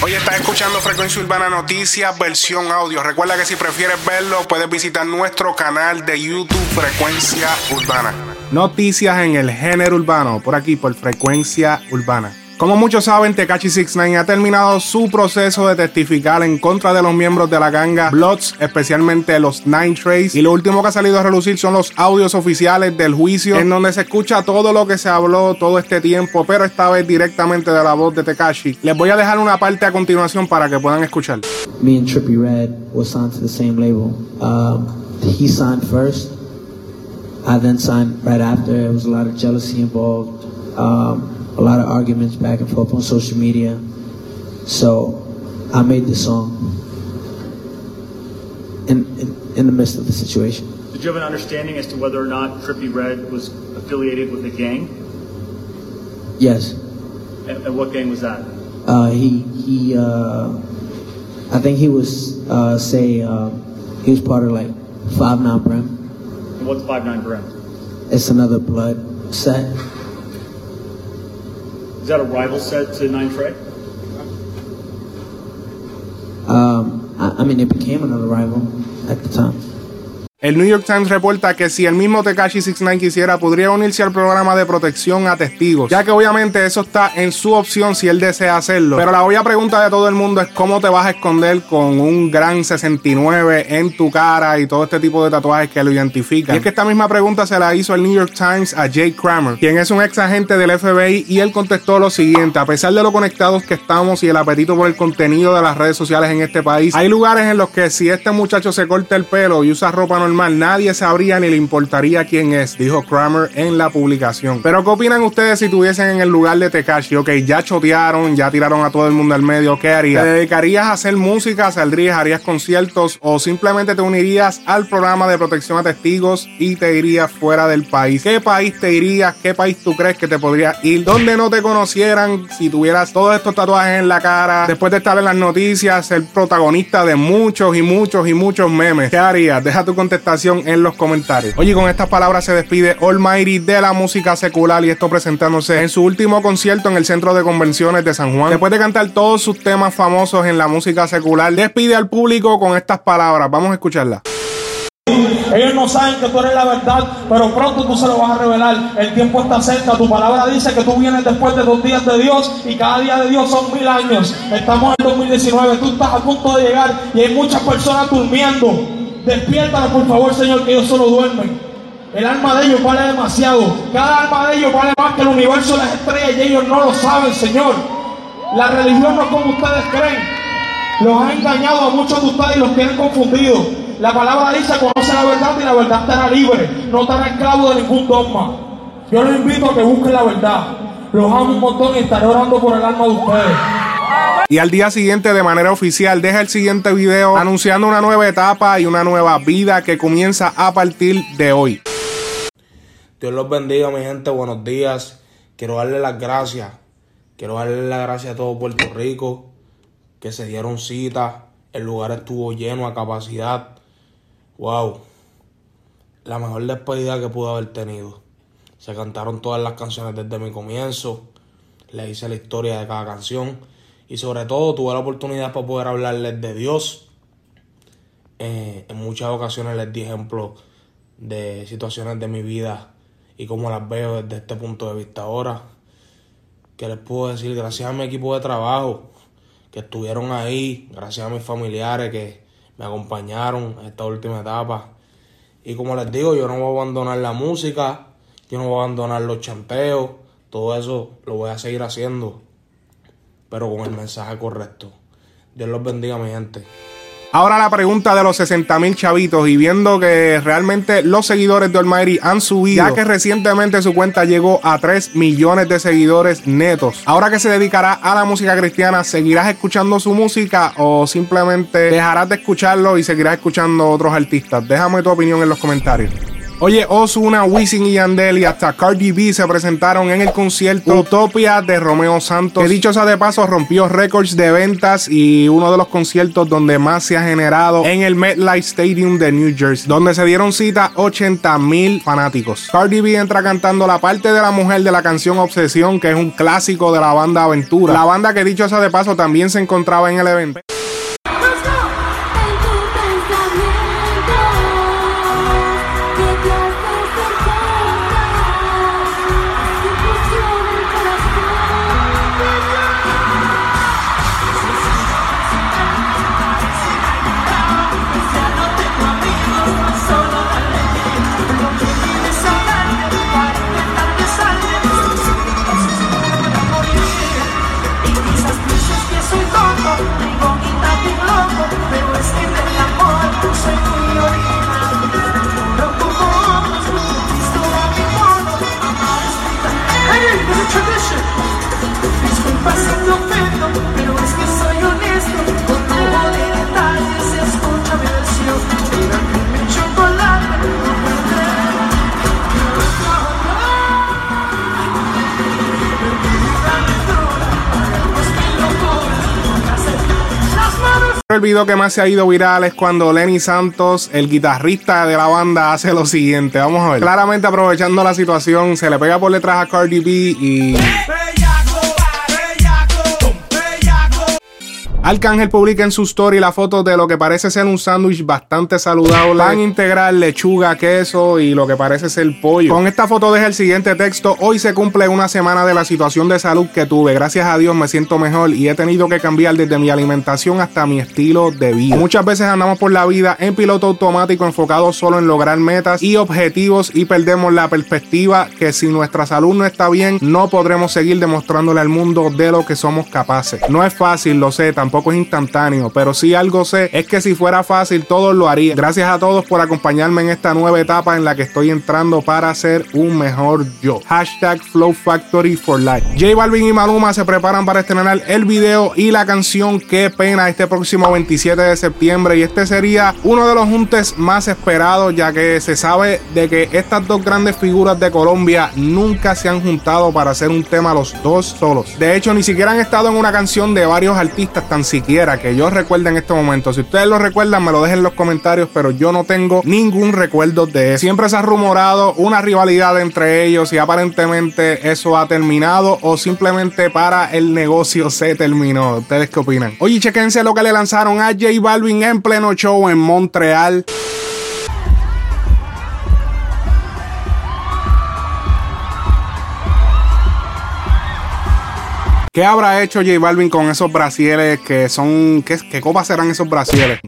Hoy estás escuchando Frecuencia Urbana Noticias, versión audio. Recuerda que si prefieres verlo, puedes visitar nuestro canal de YouTube Frecuencia Urbana. Noticias en el género urbano, por aquí, por Frecuencia Urbana. Como muchos saben, Tekashi 69 ha terminado su proceso de testificar en contra de los miembros de la ganga Bloods, especialmente los Nine Trace. Y lo último que ha salido a relucir son los audios oficiales del juicio, en donde se escucha todo lo que se habló todo este tiempo, pero esta vez directamente de la voz de Tekashi. Les voy a dejar una parte a continuación para que puedan escuchar. Me and Trippy Red were signed to the same label. Um, he signed first. I then signed right after. There was a lot of jealousy involved. Um, a lot of arguments back and forth on social media. So I made this song in, in, in the midst of the situation. Did you have an understanding as to whether or not Trippy Red was affiliated with a gang? Yes. And, and what gang was that? Uh, he he. Uh, I think he was uh, say uh, he was part of like Five Nine Brim. And what's Five Nine Brim? It's another blood set. Is that a rival set to Nine Trey? Um, I, I mean, it became another rival at the time. El New York Times reporta que si el mismo Tekashi 69 quisiera, podría unirse al programa de protección a testigos, ya que obviamente eso está en su opción si él desea hacerlo. Pero la obvia pregunta de todo el mundo es cómo te vas a esconder con un gran 69 en tu cara y todo este tipo de tatuajes que lo identifican. Y es que esta misma pregunta se la hizo el New York Times a Jake Kramer, quien es un ex agente del FBI, y él contestó lo siguiente: a pesar de lo conectados que estamos y el apetito por el contenido de las redes sociales en este país, hay lugares en los que si este muchacho se corta el pelo y usa ropa normal, nadie sabría ni le importaría quién es, dijo Kramer en la publicación. Pero ¿qué opinan ustedes si estuviesen en el lugar de Tekashi? Ok, ya chotearon, ya tiraron a todo el mundo al medio, ¿qué harías? ¿Te dedicarías a hacer música, saldrías, harías conciertos o simplemente te unirías al programa de protección a testigos y te irías fuera del país? ¿Qué país te irías? ¿Qué país tú crees que te podrías ir? ¿Dónde no te conocieran si tuvieras todos estos tatuajes en la cara? Después de estar en las noticias, ser protagonista de muchos y muchos y muchos memes. ¿Qué harías? Deja tu contestación en los comentarios. Oye, con estas palabras se despide Almighty de la música secular y esto presentándose en su último concierto en el Centro de Convenciones de San Juan. Después de cantar todos sus temas famosos en la música secular, despide al público con estas palabras. Vamos a escucharla. Ellos no saben que tú eres la verdad, pero pronto tú se lo vas a revelar. El tiempo está cerca. Tu palabra dice que tú vienes después de dos días de Dios y cada día de Dios son mil años. Estamos en 2019, tú estás a punto de llegar y hay muchas personas durmiendo. Despiértala, por favor, Señor, que ellos solo duermen. El alma de ellos vale demasiado. Cada alma de ellos vale más que el universo las estrellas y ellos no lo saben, Señor. La religión no es como ustedes creen. Los han engañado a muchos de ustedes y los tienen confundidos. La palabra dice, conoce la verdad y la verdad estará libre. No estará esclavo de ningún dogma. Yo los invito a que busquen la verdad. Los amo un montón y estaré orando por el alma de ustedes. Y al día siguiente, de manera oficial, deja el siguiente video anunciando una nueva etapa y una nueva vida que comienza a partir de hoy. Dios los bendiga, mi gente. Buenos días. Quiero darle las gracias. Quiero darle las gracias a todo Puerto Rico que se dieron cita. El lugar estuvo lleno a capacidad. Wow. La mejor despedida que pude haber tenido. Se cantaron todas las canciones desde mi comienzo. Le hice la historia de cada canción. Y sobre todo tuve la oportunidad para poder hablarles de Dios. Eh, en muchas ocasiones les di ejemplos de situaciones de mi vida y cómo las veo desde este punto de vista ahora. Que les puedo decir, gracias a mi equipo de trabajo que estuvieron ahí, gracias a mis familiares que me acompañaron en esta última etapa. Y como les digo, yo no voy a abandonar la música, yo no voy a abandonar los chanteos, todo eso lo voy a seguir haciendo, pero con el mensaje correcto. Dios los bendiga, mi gente. Ahora la pregunta de los 60 mil chavitos y viendo que realmente los seguidores de Almighty han subido, ya que recientemente su cuenta llegó a 3 millones de seguidores netos. Ahora que se dedicará a la música cristiana, ¿seguirás escuchando su música o simplemente dejarás de escucharlo y seguirás escuchando otros artistas? Déjame tu opinión en los comentarios. Oye, Ozuna, Wisin y Yandel y hasta Cardi B se presentaron en el concierto Utopia de Romeo Santos. Que dicho sea de paso, rompió récords de ventas y uno de los conciertos donde más se ha generado en el MetLife Stadium de New Jersey, donde se dieron cita 80 mil fanáticos. Cardi B entra cantando la parte de la mujer de la canción Obsesión, que es un clásico de la banda Aventura. La banda que dicho sea de paso también se encontraba en el evento. El video que más se ha ido viral es cuando Lenny Santos, el guitarrista de la banda, hace lo siguiente. Vamos a ver. Claramente aprovechando la situación, se le pega por detrás a Cardi B y. Arcángel publica en su story la foto de lo que parece ser un sándwich bastante saludable. Pan integral, lechuga, queso y lo que parece ser pollo. Con esta foto deja el siguiente texto. Hoy se cumple una semana de la situación de salud que tuve. Gracias a Dios me siento mejor y he tenido que cambiar desde mi alimentación hasta mi estilo de vida. Muchas veces andamos por la vida en piloto automático enfocado solo en lograr metas y objetivos y perdemos la perspectiva que si nuestra salud no está bien no podremos seguir demostrándole al mundo de lo que somos capaces. No es fácil, lo sé, tampoco es instantáneo, pero si algo sé es que si fuera fácil todos lo harían. Gracias a todos por acompañarme en esta nueva etapa en la que estoy entrando para ser un mejor yo. Hashtag Flow Factory for Life. J Balvin y Maluma se preparan para estrenar el video y la canción Qué pena este próximo 27 de septiembre y este sería uno de los juntes más esperados ya que se sabe de que estas dos grandes figuras de Colombia nunca se han juntado para hacer un tema los dos solos. De hecho, ni siquiera han estado en una canción de varios artistas siquiera que yo recuerde en este momento. Si ustedes lo recuerdan, me lo dejen en los comentarios, pero yo no tengo ningún recuerdo de eso. Siempre se ha rumorado una rivalidad entre ellos y aparentemente eso ha terminado o simplemente para el negocio se terminó. ¿Ustedes qué opinan? Oye, chequense lo que le lanzaron a J Balvin en pleno show en Montreal. ¿Qué habrá hecho J Balvin con esos brasieres que son... ¿Qué, qué copas serán esos brasieres?